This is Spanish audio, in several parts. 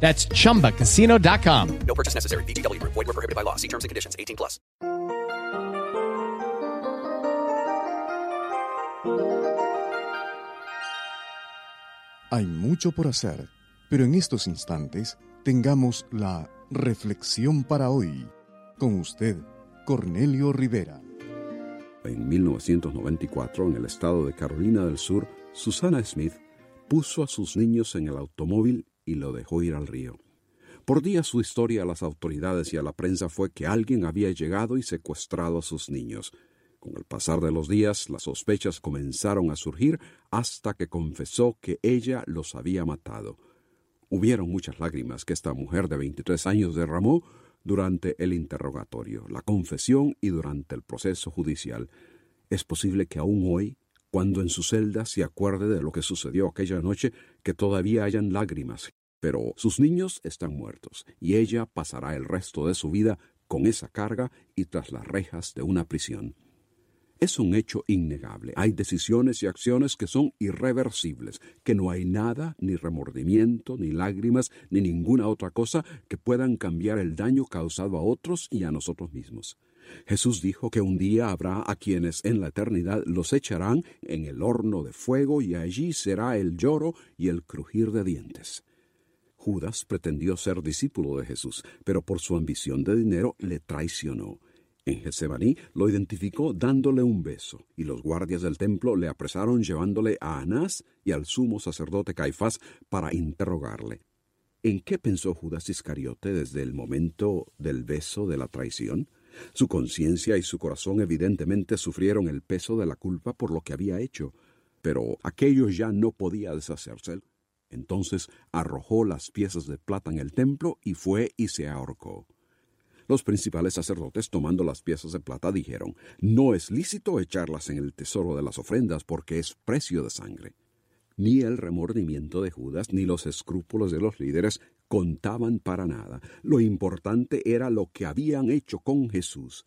That's chumbacasino.com. No purchase necessary. VGW Group. Void were prohibited by law. See terms and conditions. 18 plus. Hay mucho por hacer, pero en estos instantes tengamos la reflexión para hoy. Con usted, Cornelio Rivera. En 1994, en el estado de Carolina del Sur, Susana Smith puso a sus niños en el automóvil y lo dejó ir al río. Por días su historia a las autoridades y a la prensa fue que alguien había llegado y secuestrado a sus niños. Con el pasar de los días, las sospechas comenzaron a surgir hasta que confesó que ella los había matado. Hubieron muchas lágrimas que esta mujer de 23 años derramó durante el interrogatorio, la confesión y durante el proceso judicial. Es posible que aún hoy, cuando en su celda se acuerde de lo que sucedió aquella noche, que todavía hayan lágrimas. Pero sus niños están muertos, y ella pasará el resto de su vida con esa carga y tras las rejas de una prisión. Es un hecho innegable. Hay decisiones y acciones que son irreversibles, que no hay nada, ni remordimiento, ni lágrimas, ni ninguna otra cosa que puedan cambiar el daño causado a otros y a nosotros mismos. Jesús dijo que un día habrá a quienes en la eternidad los echarán en el horno de fuego y allí será el lloro y el crujir de dientes. Judas pretendió ser discípulo de Jesús, pero por su ambición de dinero le traicionó. En Getsemaní lo identificó dándole un beso, y los guardias del templo le apresaron llevándole a Anás y al sumo sacerdote Caifás para interrogarle. ¿En qué pensó Judas Iscariote desde el momento del beso de la traición? Su conciencia y su corazón evidentemente sufrieron el peso de la culpa por lo que había hecho, pero aquello ya no podía deshacerse. Entonces arrojó las piezas de plata en el templo y fue y se ahorcó. Los principales sacerdotes, tomando las piezas de plata, dijeron, No es lícito echarlas en el tesoro de las ofrendas porque es precio de sangre. Ni el remordimiento de Judas ni los escrúpulos de los líderes contaban para nada. Lo importante era lo que habían hecho con Jesús.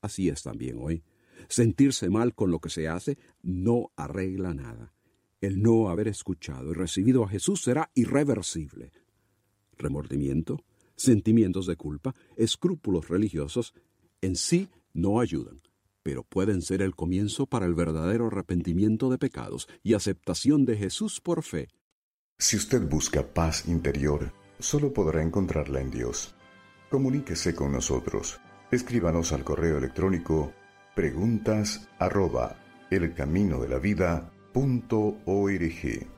Así es también hoy. Sentirse mal con lo que se hace no arregla nada. El no haber escuchado y recibido a Jesús será irreversible. Remordimiento, sentimientos de culpa, escrúpulos religiosos, en sí no ayudan, pero pueden ser el comienzo para el verdadero arrepentimiento de pecados y aceptación de Jesús por fe. Si usted busca paz interior, solo podrá encontrarla en Dios. Comuníquese con nosotros. Escríbanos al correo electrónico preguntas arroba elcaminodelavida.org.